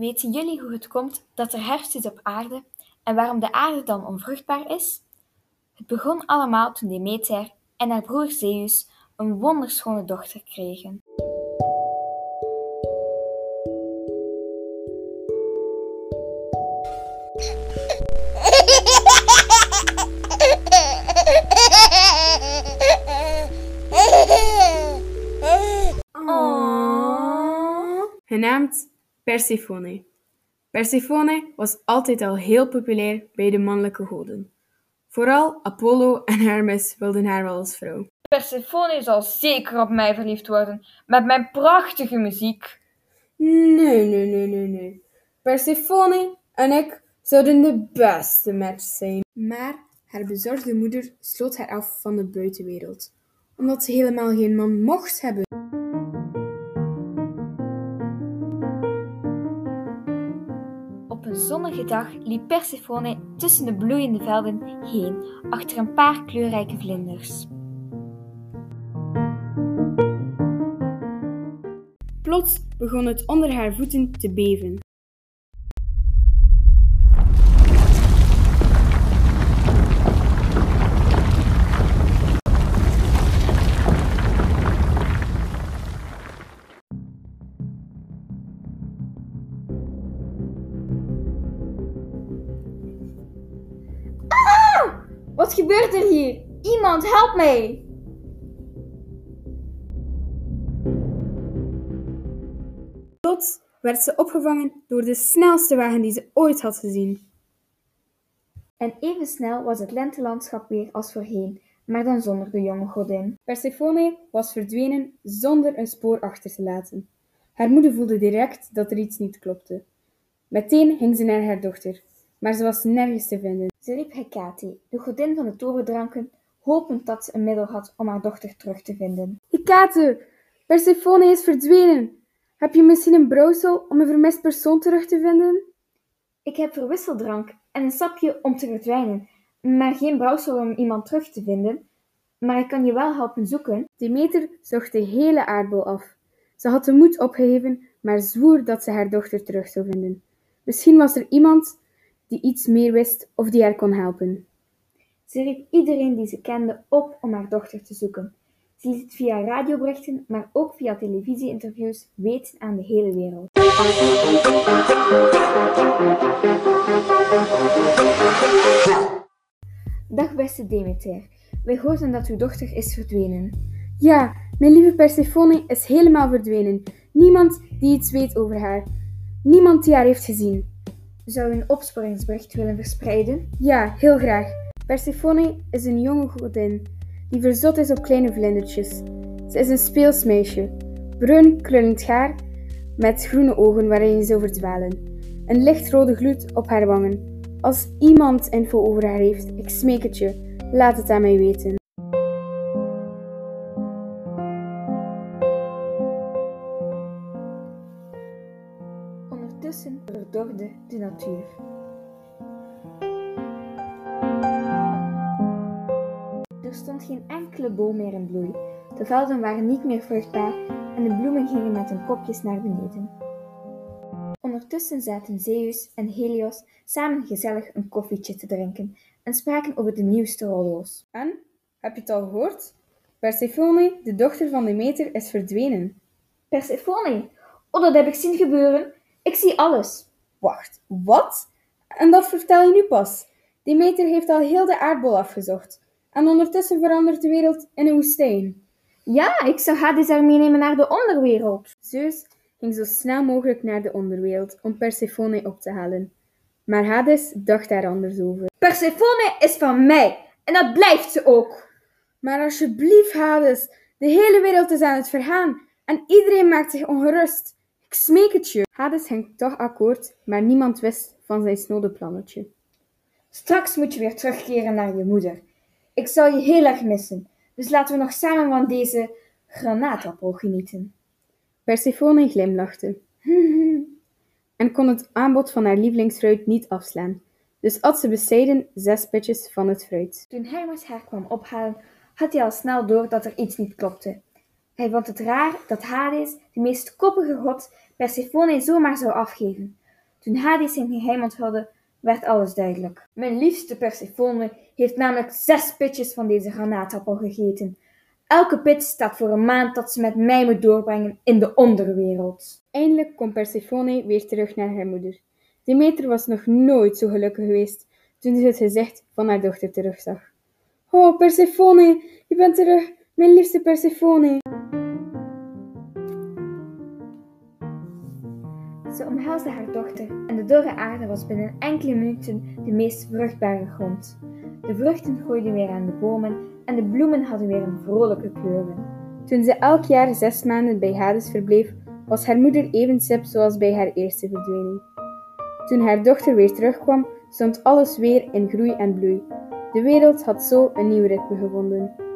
Weten jullie hoe het komt dat er herfst is op aarde en waarom de aarde dan onvruchtbaar is? Het begon allemaal toen Demeter en haar broer Zeus een wonderschone dochter kregen. Genaamd Persephone. Persephone was altijd al heel populair bij de mannelijke goden. Vooral Apollo en Hermes wilden haar wel als vrouw. Persephone zal zeker op mij verliefd worden, met mijn prachtige muziek. Nee, nee, nee, nee, nee. Persephone en ik zouden de beste match zijn. Maar haar bezorgde moeder sloot haar af van de buitenwereld, omdat ze helemaal geen man mocht hebben. Zonnige dag liep Persephone tussen de bloeiende velden heen, achter een paar kleurrijke vlinders. Plots begon het onder haar voeten te beven. Wat gebeurt er hier? Iemand, help mij! Plots werd ze opgevangen door de snelste wagen die ze ooit had gezien. En even snel was het lentelandschap weer als voorheen, maar dan zonder de jonge godin. Persephone was verdwenen zonder een spoor achter te laten. Haar moeder voelde direct dat er iets niet klopte. Meteen ging ze naar haar dochter, maar ze was nergens te vinden. Ze riep Hecate, de godin van de toverdranken, hopend dat ze een middel had om haar dochter terug te vinden. Hecate, Persephone is verdwenen. Heb je misschien een brouwsel om een vermist persoon terug te vinden? Ik heb verwisseldrank en een sapje om te verdwijnen, maar geen brouwsel om iemand terug te vinden. Maar ik kan je wel helpen zoeken. Demeter zocht de hele aardbol af. Ze had de moed opgegeven, maar zwoer dat ze haar dochter terug zou vinden. Misschien was er iemand die iets meer wist of die haar kon helpen. Ze riep iedereen die ze kende op om haar dochter te zoeken. Ze liet het via radioberichten, maar ook via televisieinterviews weten aan de hele wereld. Dag beste Demeter, wij hoorden dat uw dochter is verdwenen. Ja, mijn lieve Persephone is helemaal verdwenen. Niemand die iets weet over haar. Niemand die haar heeft gezien. Zou u een opsporingsbericht willen verspreiden? Ja, heel graag. Persephone is een jonge godin die verzot is op kleine vlindertjes. Ze is een speels meisje, bruin krullend haar met groene ogen waarin je zou verdwalen. Een lichtrode gloed op haar wangen. Als iemand info over haar heeft, ik smeek het je, laat het aan mij weten. De natuur. Er stond geen enkele boom meer in bloei. De velden waren niet meer vruchtbaar en de bloemen gingen met hun kopjes naar beneden. Ondertussen zaten Zeus en Helios samen gezellig een koffietje te drinken en spraken over de nieuwste rollo's. En, heb je het al gehoord? Persephone, de dochter van Demeter, is verdwenen. Persephone? Oh, dat heb ik zien gebeuren. Ik zie alles. Wacht, wat? En dat vertel je nu pas. Demeter heeft al heel de aardbol afgezocht. En ondertussen verandert de wereld in een woestijn. Ja, ik zou Hades haar meenemen naar de onderwereld. Zeus ging zo snel mogelijk naar de onderwereld om Persephone op te halen. Maar Hades dacht daar anders over. Persephone is van mij en dat blijft ze ook. Maar alsjeblieft, Hades, de hele wereld is aan het vergaan en iedereen maakt zich ongerust. Ik smeek het je. Hades ging toch akkoord, maar niemand wist van zijn snode plannetje. Straks moet je weer terugkeren naar je moeder. Ik zal je heel erg missen, dus laten we nog samen van deze granaatappel genieten. Persephone glimlachte en kon het aanbod van haar lievelingsfruit niet afslaan. Dus at ze bescheiden zes pitjes van het fruit. Toen Hermes haar kwam ophalen, had hij al snel door dat er iets niet klopte. Hij vond het raar dat Hades, de meest koppige god, Persephone zomaar zou afgeven. Toen Hades zijn geheim onthulde, werd alles duidelijk. Mijn liefste Persephone heeft namelijk zes pitjes van deze granaatappel gegeten. Elke pit staat voor een maand dat ze met mij moet doorbrengen in de onderwereld. Eindelijk komt Persephone weer terug naar haar moeder. Demeter was nog nooit zo gelukkig geweest toen ze het gezicht van haar dochter terugzag. Oh, Persephone, je bent terug, mijn liefste Persephone. Ze omhelsde haar dochter en de dorre aarde was binnen enkele minuten de meest vruchtbare grond. De vruchten groeiden weer aan de bomen en de bloemen hadden weer een vrolijke kleuren. Toen ze elk jaar zes maanden bij Hades verbleef, was haar moeder even sip zoals bij haar eerste verdwijning. Toen haar dochter weer terugkwam, stond alles weer in groei en bloei. De wereld had zo een nieuw ritme gevonden.